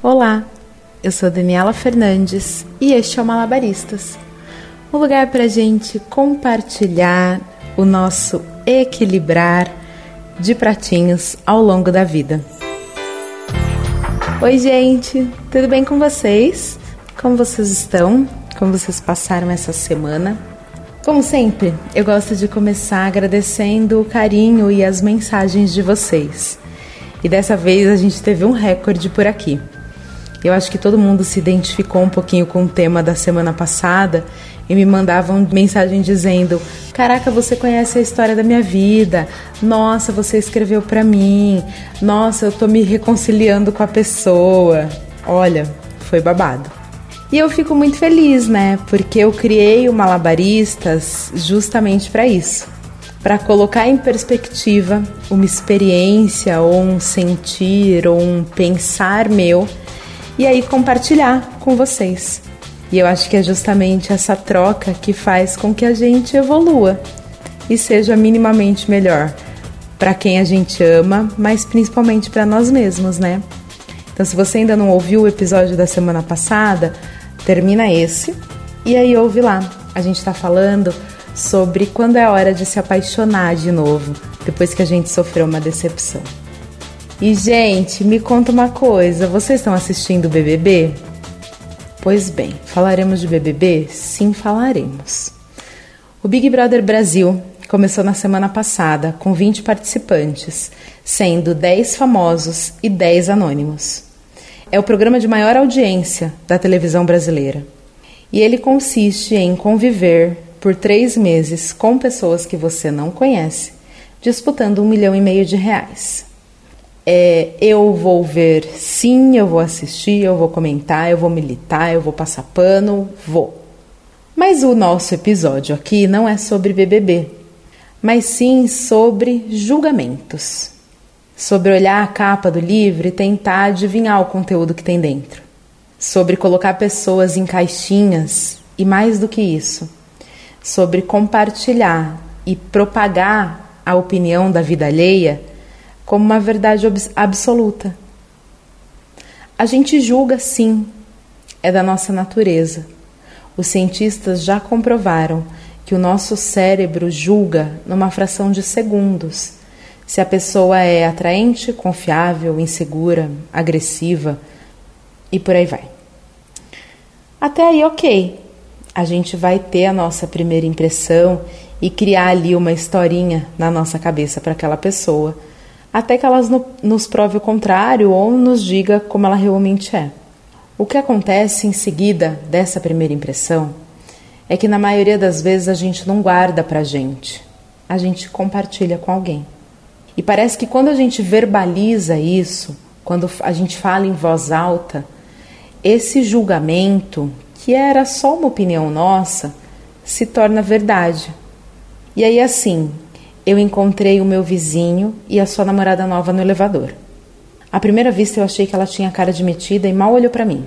Olá, eu sou Daniela Fernandes e este é o Malabaristas um lugar para a gente compartilhar o nosso equilibrar de pratinhos ao longo da vida. Oi, gente, tudo bem com vocês? Como vocês estão? Como vocês passaram essa semana? Como sempre, eu gosto de começar agradecendo o carinho e as mensagens de vocês. E dessa vez a gente teve um recorde por aqui. Eu acho que todo mundo se identificou um pouquinho com o tema da semana passada e me mandavam mensagem dizendo: Caraca, você conhece a história da minha vida. Nossa, você escreveu para mim. Nossa, eu tô me reconciliando com a pessoa. Olha, foi babado. E eu fico muito feliz, né? Porque eu criei o Malabaristas justamente para isso. Para colocar em perspectiva uma experiência ou um sentir ou um pensar meu e aí compartilhar com vocês. E eu acho que é justamente essa troca que faz com que a gente evolua e seja minimamente melhor para quem a gente ama, mas principalmente para nós mesmos, né? Então, se você ainda não ouviu o episódio da semana passada, termina esse e aí ouve lá. A gente está falando sobre quando é hora de se apaixonar de novo, depois que a gente sofreu uma decepção. E, gente, me conta uma coisa: vocês estão assistindo BBB? Pois bem, falaremos de BBB? Sim, falaremos. O Big Brother Brasil começou na semana passada com 20 participantes, sendo 10 famosos e 10 anônimos. É o programa de maior audiência da televisão brasileira. E ele consiste em conviver por três meses com pessoas que você não conhece, disputando um milhão e meio de reais é, eu vou ver sim, eu vou assistir, eu vou comentar, eu vou militar, eu vou passar pano, vou. Mas o nosso episódio aqui não é sobre BBB, mas sim sobre julgamentos. Sobre olhar a capa do livro e tentar adivinhar o conteúdo que tem dentro. Sobre colocar pessoas em caixinhas e mais do que isso, sobre compartilhar e propagar a opinião da vida alheia como uma verdade absoluta. A gente julga sim, é da nossa natureza. Os cientistas já comprovaram que o nosso cérebro julga numa fração de segundos se a pessoa é atraente, confiável, insegura, agressiva e por aí vai. Até aí, ok. A gente vai ter a nossa primeira impressão e criar ali uma historinha na nossa cabeça para aquela pessoa até que ela nos prove o contrário ou nos diga como ela realmente é. O que acontece em seguida dessa primeira impressão é que na maioria das vezes a gente não guarda pra gente, a gente compartilha com alguém. E parece que quando a gente verbaliza isso, quando a gente fala em voz alta, esse julgamento, que era só uma opinião nossa, se torna verdade. E aí, assim, eu encontrei o meu vizinho e a sua namorada nova no elevador. À primeira vista eu achei que ela tinha cara de metida e mal olhou para mim.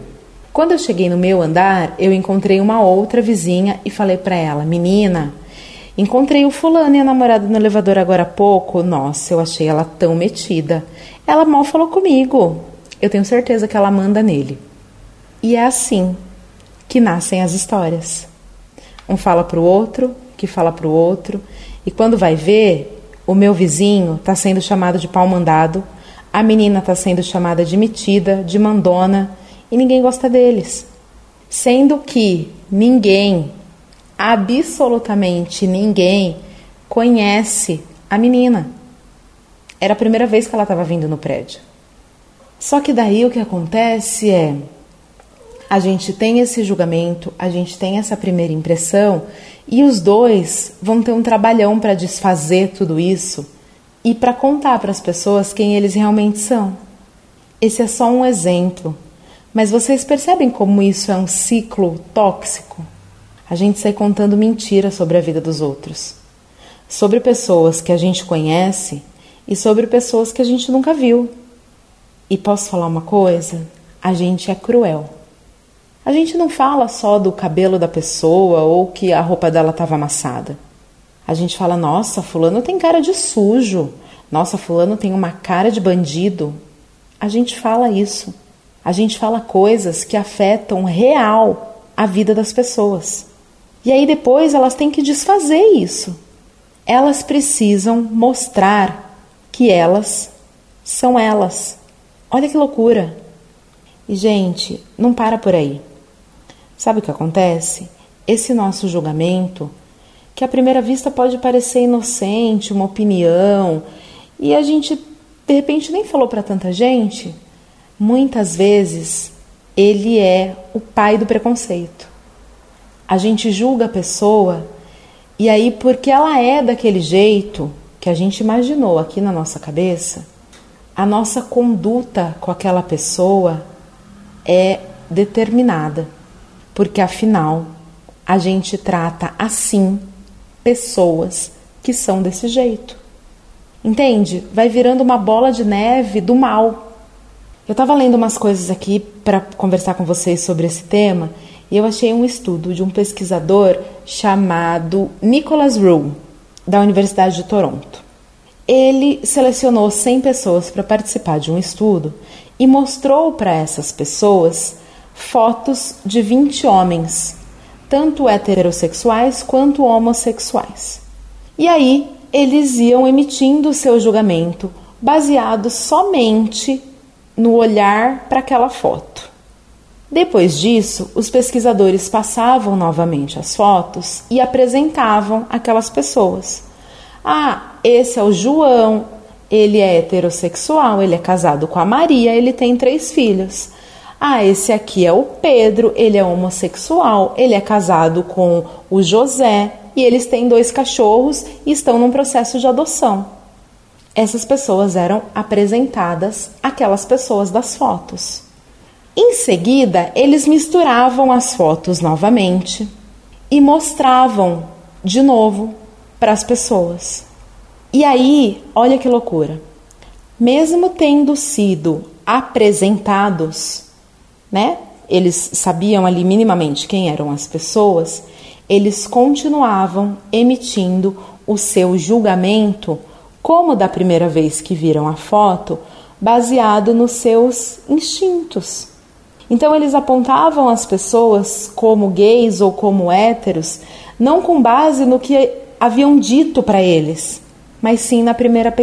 Quando eu cheguei no meu andar, eu encontrei uma outra vizinha e falei para ela: "Menina, encontrei o fulano e a namorada no elevador agora há pouco. Nossa, eu achei ela tão metida. Ela mal falou comigo. Eu tenho certeza que ela manda nele." E é assim que nascem as histórias. Um fala pro outro, que fala pro outro, e quando vai ver, o meu vizinho está sendo chamado de pau mandado, a menina está sendo chamada de metida, de mandona, e ninguém gosta deles. Sendo que ninguém, absolutamente ninguém, conhece a menina. Era a primeira vez que ela estava vindo no prédio. Só que daí o que acontece é a gente tem esse julgamento, a gente tem essa primeira impressão e os dois vão ter um trabalhão para desfazer tudo isso e para contar para as pessoas quem eles realmente são. Esse é só um exemplo, mas vocês percebem como isso é um ciclo tóxico? A gente sai contando mentiras sobre a vida dos outros, sobre pessoas que a gente conhece e sobre pessoas que a gente nunca viu. E posso falar uma coisa? A gente é cruel. A gente não fala só do cabelo da pessoa ou que a roupa dela estava amassada. A gente fala: nossa, Fulano tem cara de sujo. Nossa, Fulano tem uma cara de bandido. A gente fala isso. A gente fala coisas que afetam real a vida das pessoas. E aí depois elas têm que desfazer isso. Elas precisam mostrar que elas são elas. Olha que loucura. E gente, não para por aí. Sabe o que acontece? Esse nosso julgamento, que à primeira vista pode parecer inocente, uma opinião, e a gente de repente nem falou para tanta gente, muitas vezes ele é o pai do preconceito. A gente julga a pessoa e aí, porque ela é daquele jeito que a gente imaginou aqui na nossa cabeça, a nossa conduta com aquela pessoa é determinada, porque afinal a gente trata assim pessoas que são desse jeito. Entende? Vai virando uma bola de neve do mal. Eu estava lendo umas coisas aqui para conversar com vocês sobre esse tema e eu achei um estudo de um pesquisador chamado Nicholas Rule, da Universidade de Toronto. Ele selecionou 100 pessoas para participar de um estudo e mostrou para essas pessoas fotos de 20 homens, tanto heterossexuais quanto homossexuais. E aí eles iam emitindo o seu julgamento baseado somente no olhar para aquela foto. Depois disso, os pesquisadores passavam novamente as fotos e apresentavam aquelas pessoas. Ah, esse é o João, ele é heterossexual, ele é casado com a Maria, ele tem três filhos. Ah, esse aqui é o Pedro, ele é homossexual, ele é casado com o José, e eles têm dois cachorros e estão num processo de adoção. Essas pessoas eram apresentadas aquelas pessoas das fotos. Em seguida, eles misturavam as fotos novamente e mostravam de novo para as pessoas. E aí, olha que loucura. Mesmo tendo sido apresentados, né? Eles sabiam ali minimamente quem eram as pessoas, eles continuavam emitindo o seu julgamento, como da primeira vez que viram a foto, baseado nos seus instintos. Então eles apontavam as pessoas como gays ou como héteros, não com base no que haviam dito para eles, mas sim na primeira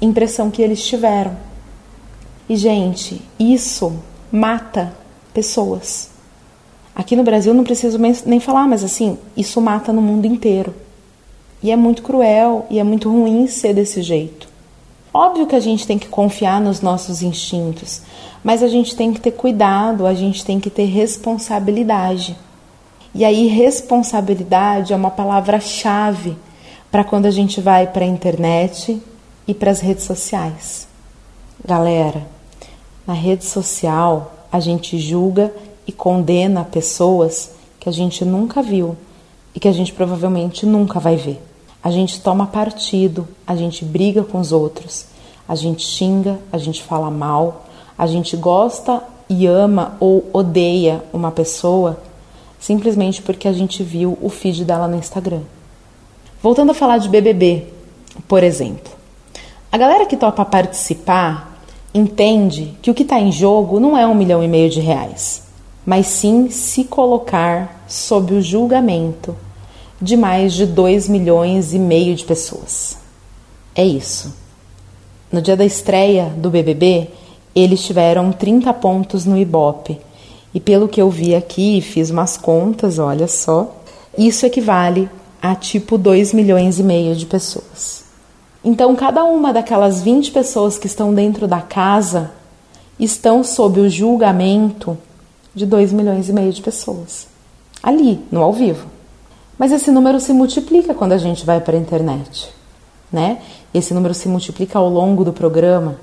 impressão que eles tiveram. E gente, isso mata pessoas. Aqui no Brasil não preciso nem falar, mas assim, isso mata no mundo inteiro. E é muito cruel e é muito ruim ser desse jeito. Óbvio que a gente tem que confiar nos nossos instintos, mas a gente tem que ter cuidado, a gente tem que ter responsabilidade. E aí, responsabilidade é uma palavra-chave para quando a gente vai para a internet e para as redes sociais. Galera, na rede social a gente julga e condena pessoas que a gente nunca viu e que a gente provavelmente nunca vai ver. A gente toma partido, a gente briga com os outros, a gente xinga, a gente fala mal, a gente gosta e ama ou odeia uma pessoa simplesmente porque a gente viu o feed dela no Instagram. Voltando a falar de BBB, por exemplo. A galera que topa participar entende que o que está em jogo não é um milhão e meio de reais mas sim se colocar sob o julgamento de mais de 2 milhões e meio de pessoas. É isso. No dia da estreia do BBB, eles tiveram 30 pontos no Ibope. E pelo que eu vi aqui, fiz umas contas, olha só, isso equivale a tipo 2 milhões e meio de pessoas. Então, cada uma daquelas 20 pessoas que estão dentro da casa estão sob o julgamento de 2 milhões e meio de pessoas. Ali, no ao vivo. Mas esse número se multiplica quando a gente vai para a internet, né? Esse número se multiplica ao longo do programa.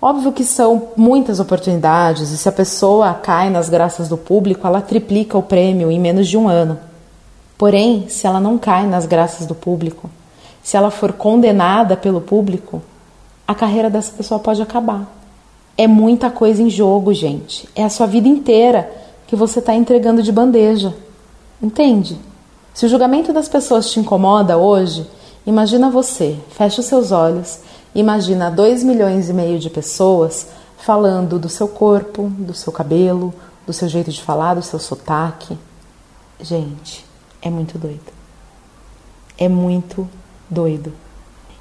Óbvio que são muitas oportunidades e se a pessoa cai nas graças do público, ela triplica o prêmio em menos de um ano. Porém, se ela não cai nas graças do público, se ela for condenada pelo público, a carreira dessa pessoa pode acabar. É muita coisa em jogo, gente. É a sua vida inteira que você está entregando de bandeja. Entende? Se o julgamento das pessoas te incomoda hoje, imagina você, fecha os seus olhos, imagina 2 milhões e meio de pessoas falando do seu corpo, do seu cabelo, do seu jeito de falar, do seu sotaque. Gente, é muito doido. É muito doido.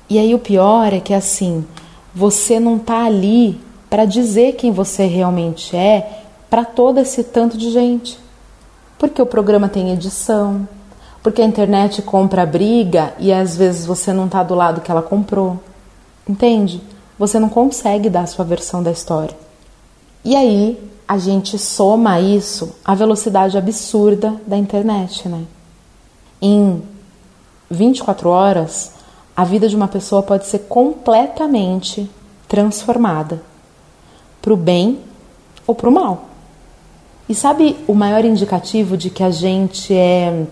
E aí o pior é que assim, você não tá ali para dizer quem você realmente é para todo esse tanto de gente. Porque o programa tem edição, porque a internet compra briga e às vezes você não tá do lado que ela comprou. Entende? Você não consegue dar a sua versão da história. E aí a gente soma isso à velocidade absurda da internet, né? Em 24 horas, a vida de uma pessoa pode ser completamente transformada para o bem ou para o mal. E sabe o maior indicativo de que a gente é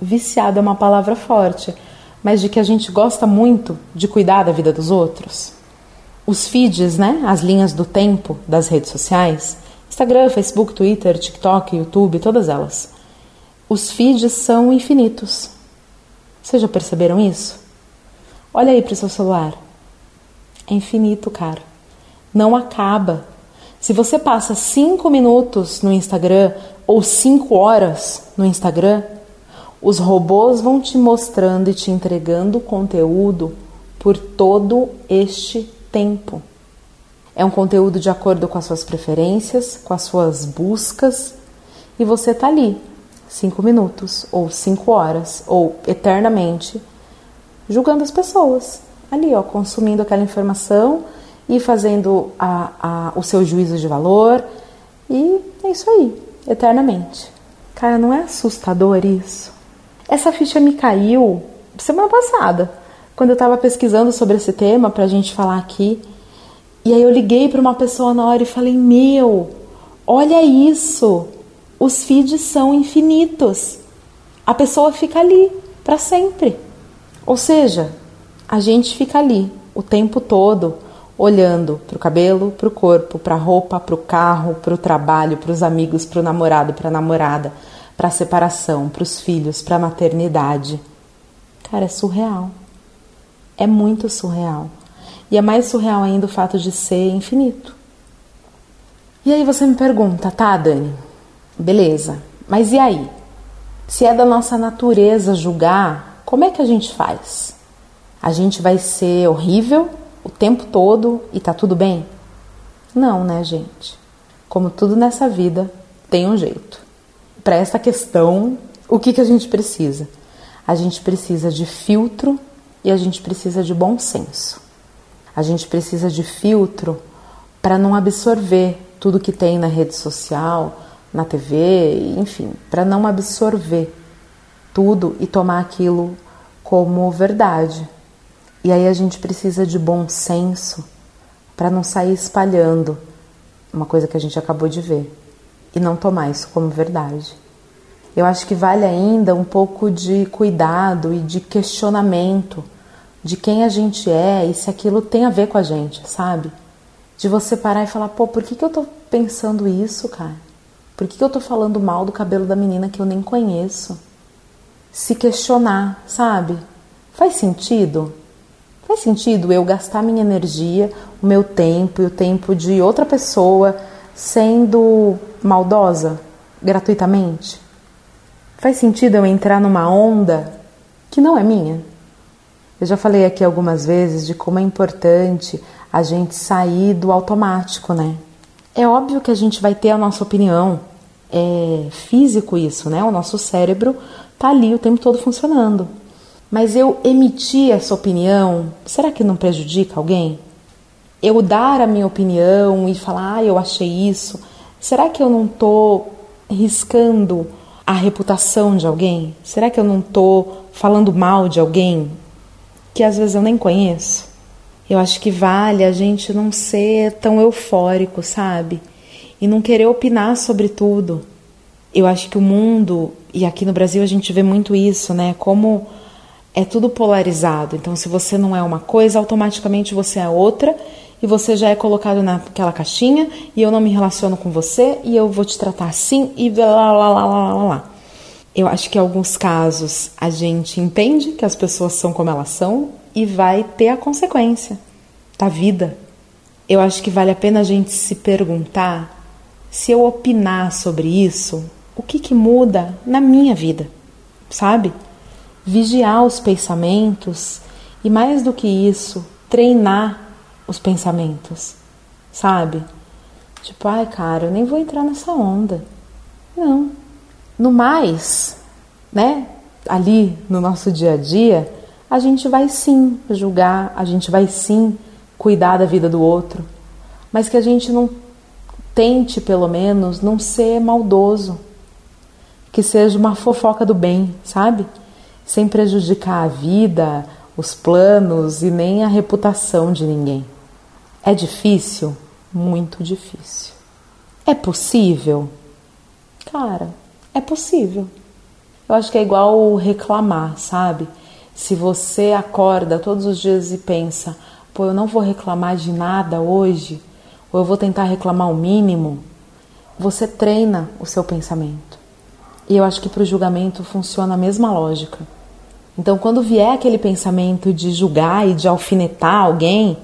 viciado é uma palavra forte, mas de que a gente gosta muito de cuidar da vida dos outros? Os feeds, né, as linhas do tempo das redes sociais, Instagram, Facebook, Twitter, TikTok, YouTube, todas elas. Os feeds são infinitos. Vocês já perceberam isso? Olha aí para o seu celular. É infinito, cara. Não acaba. Se você passa cinco minutos no Instagram ou cinco horas no Instagram, os robôs vão te mostrando e te entregando conteúdo por todo este tempo. É um conteúdo de acordo com as suas preferências, com as suas buscas, e você está ali, cinco minutos, ou cinco horas, ou eternamente, julgando as pessoas. Ali, ó, consumindo aquela informação e fazendo a, a, o seu juízo de valor. E é isso aí, eternamente. Cara, não é assustador isso? Essa ficha me caiu semana passada quando eu estava pesquisando sobre esse tema para a gente falar aqui. E aí eu liguei para uma pessoa na hora e falei: Meu, olha isso! Os feeds são infinitos. A pessoa fica ali para sempre. Ou seja, a gente fica ali o tempo todo olhando para o cabelo, para o corpo, para a roupa, para o carro, para o trabalho, para os amigos, para o namorado, para a namorada, para a separação, para os filhos, para a maternidade. Cara, é surreal. É muito surreal. E é mais surreal ainda o fato de ser infinito. E aí você me pergunta, tá, Dani? Beleza, mas e aí? Se é da nossa natureza julgar, como é que a gente faz? A gente vai ser horrível o tempo todo e tá tudo bem? Não, né, gente? Como tudo nessa vida, tem um jeito. Para essa questão, o que, que a gente precisa? A gente precisa de filtro e a gente precisa de bom senso. A gente precisa de filtro para não absorver tudo que tem na rede social, na TV, enfim, para não absorver tudo e tomar aquilo como verdade. E aí a gente precisa de bom senso para não sair espalhando uma coisa que a gente acabou de ver e não tomar isso como verdade. Eu acho que vale ainda um pouco de cuidado e de questionamento de quem a gente é e se aquilo tem a ver com a gente, sabe? De você parar e falar, pô, por que, que eu tô pensando isso, cara? Por que, que eu tô falando mal do cabelo da menina que eu nem conheço? Se questionar, sabe? Faz sentido? Faz sentido eu gastar minha energia, o meu tempo e o tempo de outra pessoa sendo maldosa gratuitamente? Faz sentido eu entrar numa onda que não é minha? Eu já falei aqui algumas vezes de como é importante a gente sair do automático, né? É óbvio que a gente vai ter a nossa opinião, é físico isso, né? O nosso cérebro tá ali o tempo todo funcionando. Mas eu emitir essa opinião, será que não prejudica alguém? Eu dar a minha opinião e falar, ah, eu achei isso, será que eu não tô riscando a reputação de alguém? Será que eu não tô falando mal de alguém que às vezes eu nem conheço. Eu acho que vale a gente não ser tão eufórico, sabe? E não querer opinar sobre tudo. Eu acho que o mundo, e aqui no Brasil a gente vê muito isso, né? Como é tudo polarizado. Então, se você não é uma coisa, automaticamente você é outra e você já é colocado naquela caixinha e eu não me relaciono com você e eu vou te tratar assim e lá lá lá lá lá lá. Eu acho que em alguns casos a gente entende que as pessoas são como elas são e vai ter a consequência da vida. eu acho que vale a pena a gente se perguntar se eu opinar sobre isso, o que, que muda na minha vida, sabe? Vigiar os pensamentos e, mais do que isso, treinar os pensamentos, sabe? Tipo, ai, cara, eu nem vou entrar nessa onda. Não. No mais, né? Ali no nosso dia a dia, a gente vai sim julgar, a gente vai sim cuidar da vida do outro, mas que a gente não tente, pelo menos, não ser maldoso, que seja uma fofoca do bem, sabe? Sem prejudicar a vida, os planos e nem a reputação de ninguém. É difícil? Muito difícil. É possível? Cara, é possível. Eu acho que é igual reclamar, sabe? Se você acorda todos os dias e pensa, pô, eu não vou reclamar de nada hoje, ou eu vou tentar reclamar o mínimo, você treina o seu pensamento. E eu acho que para o julgamento funciona a mesma lógica. Então, quando vier aquele pensamento de julgar e de alfinetar alguém,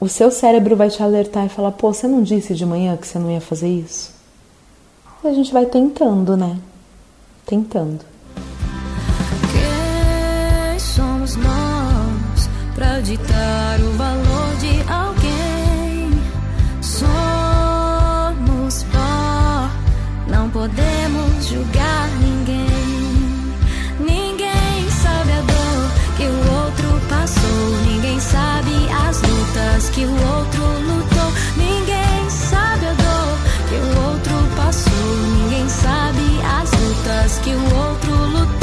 o seu cérebro vai te alertar e falar: pô, você não disse de manhã que você não ia fazer isso? E a gente vai tentando, né? Tentando. Ditar o valor de alguém? Somos pó, não podemos julgar ninguém. Ninguém sabe a dor que o outro passou, ninguém sabe as lutas que o outro lutou. Ninguém sabe a dor que o outro passou, ninguém sabe as lutas que o outro lutou.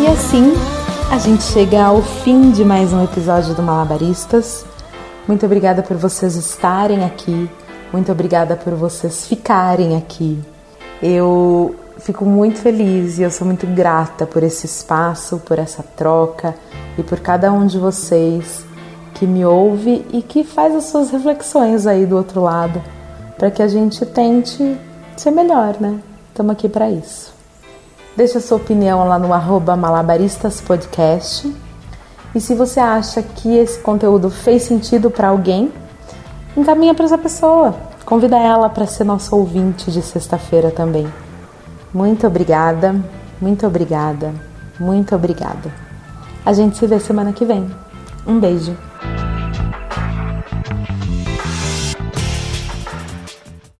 E assim a gente chega ao fim de mais um episódio do Malabaristas. Muito obrigada por vocês estarem aqui, muito obrigada por vocês ficarem aqui. Eu fico muito feliz e eu sou muito grata por esse espaço, por essa troca e por cada um de vocês que me ouve e que faz as suas reflexões aí do outro lado, para que a gente tente ser melhor, né? Estamos aqui para isso. Deixa sua opinião lá no malabaristaspodcast. E se você acha que esse conteúdo fez sentido para alguém, encaminha para essa pessoa. Convida ela para ser nosso ouvinte de sexta-feira também. Muito obrigada, muito obrigada, muito obrigada. A gente se vê semana que vem. Um beijo.